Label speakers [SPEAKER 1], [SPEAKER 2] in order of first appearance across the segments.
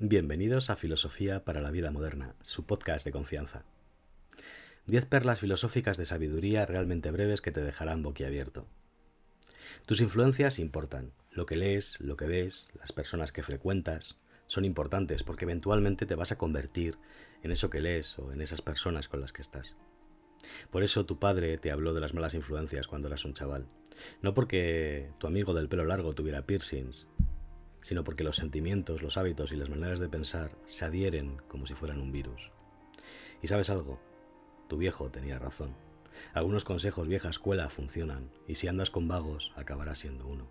[SPEAKER 1] Bienvenidos a Filosofía para la Vida Moderna, su podcast de confianza. Diez perlas filosóficas de sabiduría realmente breves que te dejarán boquiabierto. Tus influencias importan. Lo que lees, lo que ves, las personas que frecuentas, son importantes porque eventualmente te vas a convertir en eso que lees o en esas personas con las que estás. Por eso tu padre te habló de las malas influencias cuando eras un chaval. No porque tu amigo del pelo largo tuviera piercings, sino porque los sentimientos, los hábitos y las maneras de pensar se adhieren como si fueran un virus. ¿Y sabes algo? Tu viejo tenía razón. Algunos consejos vieja escuela funcionan, y si andas con vagos, acabarás siendo uno.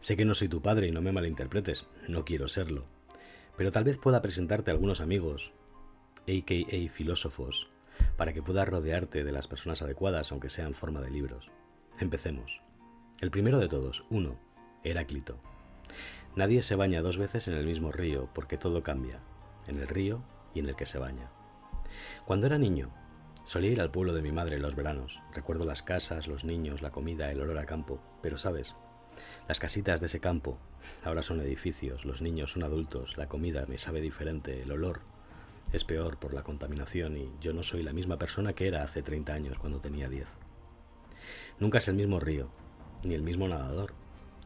[SPEAKER 1] Sé que no soy tu padre y no me malinterpretes, no quiero serlo, pero tal vez pueda presentarte a algunos amigos, aka filósofos, para que puedas rodearte de las personas adecuadas, aunque sea en forma de libros. Empecemos. El primero de todos, uno, Heráclito. Nadie se baña dos veces en el mismo río porque todo cambia, en el río y en el que se baña. Cuando era niño, solía ir al pueblo de mi madre en los veranos. Recuerdo las casas, los niños, la comida, el olor a campo. Pero sabes, las casitas de ese campo ahora son edificios, los niños son adultos, la comida me sabe diferente, el olor es peor por la contaminación y yo no soy la misma persona que era hace 30 años cuando tenía 10. Nunca es el mismo río, ni el mismo nadador.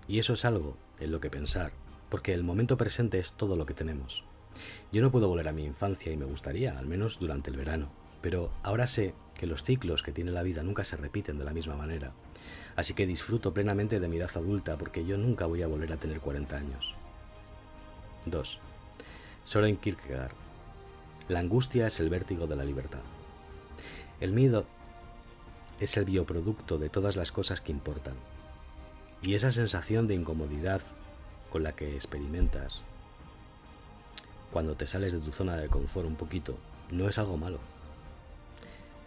[SPEAKER 1] Y eso es algo en lo que pensar, porque el momento presente es todo lo que tenemos. Yo no puedo volver a mi infancia y me gustaría, al menos durante el verano, pero ahora sé que los ciclos que tiene la vida nunca se repiten de la misma manera, así que disfruto plenamente de mi edad adulta porque yo nunca voy a volver a tener 40 años. 2. Soren Kierkegaard. La angustia es el vértigo de la libertad. El miedo es el bioproducto de todas las cosas que importan. Y esa sensación de incomodidad con la que experimentas cuando te sales de tu zona de confort un poquito no es algo malo.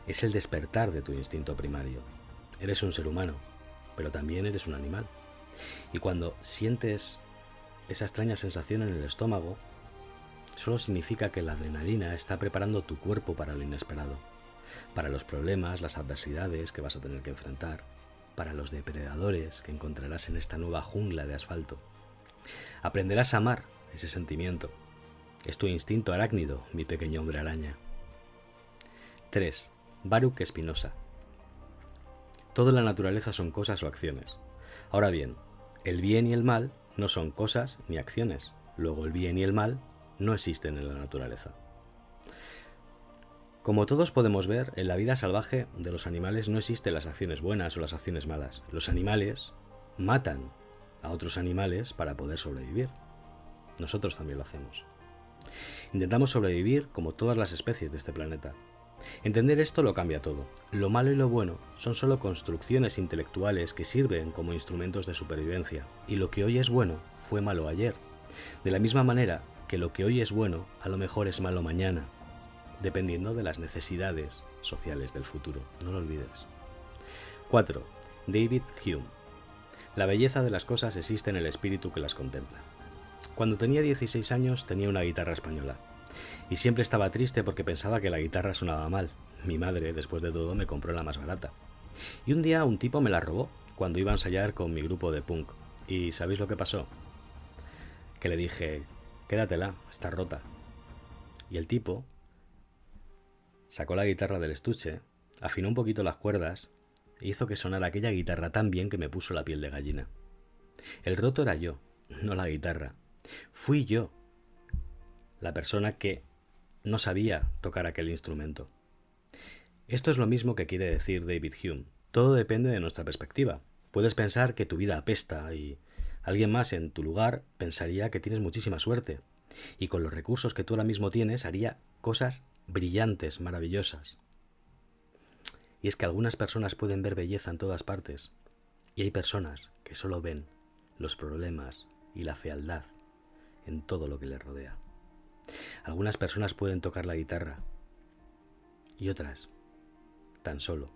[SPEAKER 1] Es el despertar de tu instinto primario. Eres un ser humano, pero también eres un animal. Y cuando sientes esa extraña sensación en el estómago, solo significa que la adrenalina está preparando tu cuerpo para lo inesperado, para los problemas, las adversidades que vas a tener que enfrentar, para los depredadores que encontrarás en esta nueva jungla de asfalto. Aprenderás a amar ese sentimiento. Es tu instinto arácnido, mi pequeño hombre araña. 3. Baruch Espinosa. Toda la naturaleza son cosas o acciones. Ahora bien, el bien y el mal no son cosas ni acciones. Luego el bien y el mal no existen en la naturaleza. Como todos podemos ver, en la vida salvaje de los animales no existen las acciones buenas o las acciones malas. Los animales matan a otros animales para poder sobrevivir. Nosotros también lo hacemos. Intentamos sobrevivir como todas las especies de este planeta. Entender esto lo cambia todo. Lo malo y lo bueno son solo construcciones intelectuales que sirven como instrumentos de supervivencia, y lo que hoy es bueno fue malo ayer. De la misma manera que lo que hoy es bueno a lo mejor es malo mañana, dependiendo de las necesidades sociales del futuro. No lo olvides. 4. David Hume. La belleza de las cosas existe en el espíritu que las contempla. Cuando tenía 16 años tenía una guitarra española. Y siempre estaba triste porque pensaba que la guitarra sonaba mal. Mi madre, después de todo, me compró la más barata. Y un día un tipo me la robó cuando iba a ensayar con mi grupo de punk. ¿Y sabéis lo que pasó? Que le dije, quédatela, está rota. Y el tipo Sacó la guitarra del estuche, afinó un poquito las cuerdas hizo que sonara aquella guitarra tan bien que me puso la piel de gallina. El roto era yo, no la guitarra. Fui yo la persona que no sabía tocar aquel instrumento. Esto es lo mismo que quiere decir David Hume. Todo depende de nuestra perspectiva. Puedes pensar que tu vida apesta y alguien más en tu lugar pensaría que tienes muchísima suerte y con los recursos que tú ahora mismo tienes haría cosas brillantes, maravillosas. Y es que algunas personas pueden ver belleza en todas partes, y hay personas que solo ven los problemas y la fealdad en todo lo que les rodea. Algunas personas pueden tocar la guitarra y otras, tan solo,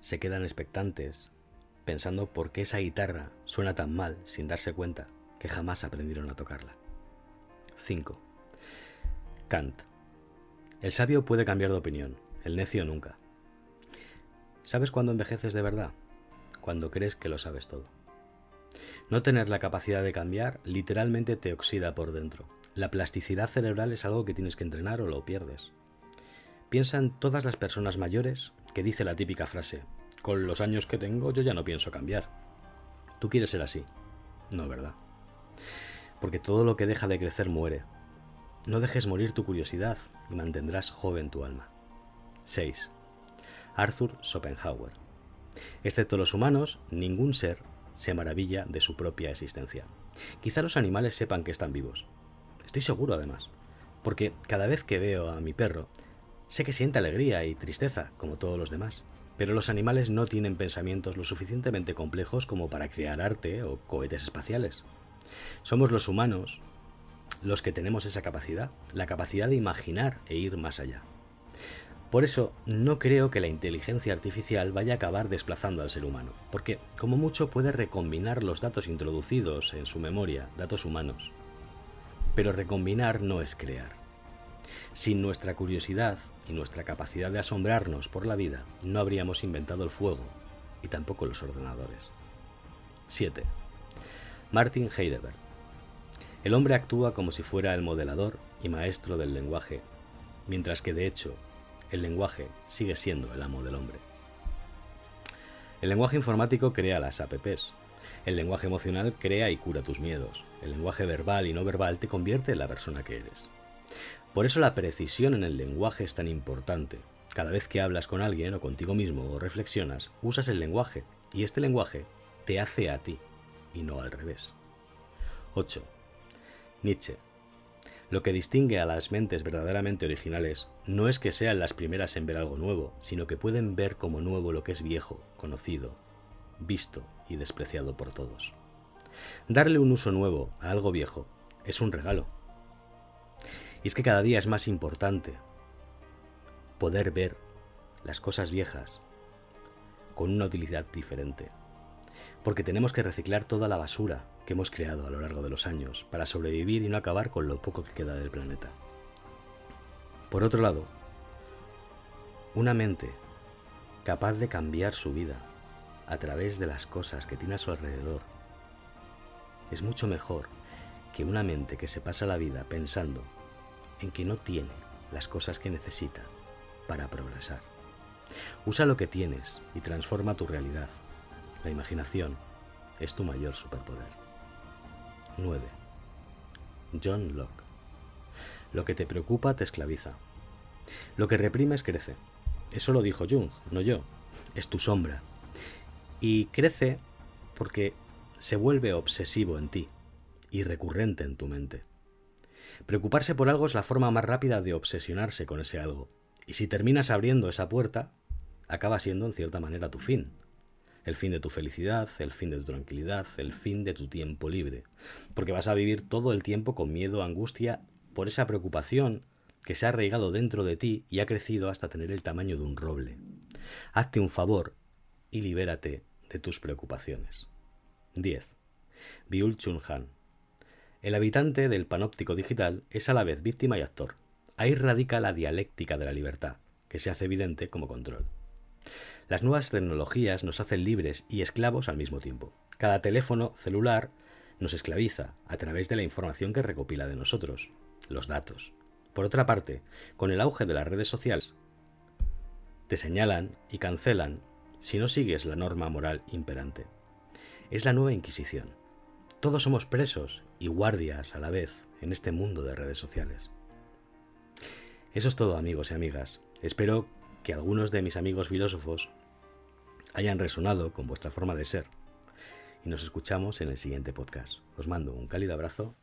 [SPEAKER 1] se quedan expectantes pensando por qué esa guitarra suena tan mal sin darse cuenta que jamás aprendieron a tocarla. 5. Kant. El sabio puede cambiar de opinión, el necio nunca. ¿Sabes cuándo envejeces de verdad? Cuando crees que lo sabes todo. No tener la capacidad de cambiar literalmente te oxida por dentro. La plasticidad cerebral es algo que tienes que entrenar o lo pierdes. Piensa en todas las personas mayores que dice la típica frase, con los años que tengo yo ya no pienso cambiar. Tú quieres ser así. No, ¿verdad? Porque todo lo que deja de crecer muere. No dejes morir tu curiosidad y mantendrás joven tu alma. 6. Arthur Schopenhauer. Excepto los humanos, ningún ser se maravilla de su propia existencia. Quizá los animales sepan que están vivos. Estoy seguro, además, porque cada vez que veo a mi perro, sé que siente alegría y tristeza, como todos los demás. Pero los animales no tienen pensamientos lo suficientemente complejos como para crear arte o cohetes espaciales. Somos los humanos los que tenemos esa capacidad, la capacidad de imaginar e ir más allá. Por eso no creo que la inteligencia artificial vaya a acabar desplazando al ser humano, porque como mucho puede recombinar los datos introducidos en su memoria, datos humanos. Pero recombinar no es crear. Sin nuestra curiosidad y nuestra capacidad de asombrarnos por la vida, no habríamos inventado el fuego y tampoco los ordenadores. 7. Martin Heidegger. El hombre actúa como si fuera el modelador y maestro del lenguaje, mientras que de hecho el lenguaje sigue siendo el amo del hombre. El lenguaje informático crea las apps. El lenguaje emocional crea y cura tus miedos. El lenguaje verbal y no verbal te convierte en la persona que eres. Por eso la precisión en el lenguaje es tan importante. Cada vez que hablas con alguien o contigo mismo o reflexionas, usas el lenguaje y este lenguaje te hace a ti y no al revés. 8. Nietzsche. Lo que distingue a las mentes verdaderamente originales no es que sean las primeras en ver algo nuevo, sino que pueden ver como nuevo lo que es viejo, conocido, visto y despreciado por todos. Darle un uso nuevo a algo viejo es un regalo. Y es que cada día es más importante poder ver las cosas viejas con una utilidad diferente. Porque tenemos que reciclar toda la basura que hemos creado a lo largo de los años para sobrevivir y no acabar con lo poco que queda del planeta. Por otro lado, una mente capaz de cambiar su vida a través de las cosas que tiene a su alrededor es mucho mejor que una mente que se pasa la vida pensando en que no tiene las cosas que necesita para progresar. Usa lo que tienes y transforma tu realidad. La imaginación es tu mayor superpoder. 9. John Locke. Lo que te preocupa te esclaviza. Lo que reprimes crece. Eso lo dijo Jung, no yo. Es tu sombra. Y crece porque se vuelve obsesivo en ti y recurrente en tu mente. Preocuparse por algo es la forma más rápida de obsesionarse con ese algo. Y si terminas abriendo esa puerta, acaba siendo en cierta manera tu fin el fin de tu felicidad, el fin de tu tranquilidad, el fin de tu tiempo libre. Porque vas a vivir todo el tiempo con miedo, angustia, por esa preocupación que se ha arraigado dentro de ti y ha crecido hasta tener el tamaño de un roble. Hazte un favor y libérate de tus preocupaciones. 10. Byul Chun Han. El habitante del panóptico digital es a la vez víctima y actor. Ahí radica la dialéctica de la libertad, que se hace evidente como control. Las nuevas tecnologías nos hacen libres y esclavos al mismo tiempo. Cada teléfono celular nos esclaviza a través de la información que recopila de nosotros, los datos. Por otra parte, con el auge de las redes sociales, te señalan y cancelan si no sigues la norma moral imperante. Es la nueva Inquisición. Todos somos presos y guardias a la vez en este mundo de redes sociales. Eso es todo amigos y amigas. Espero que algunos de mis amigos filósofos hayan resonado con vuestra forma de ser. Y nos escuchamos en el siguiente podcast. Os mando un cálido abrazo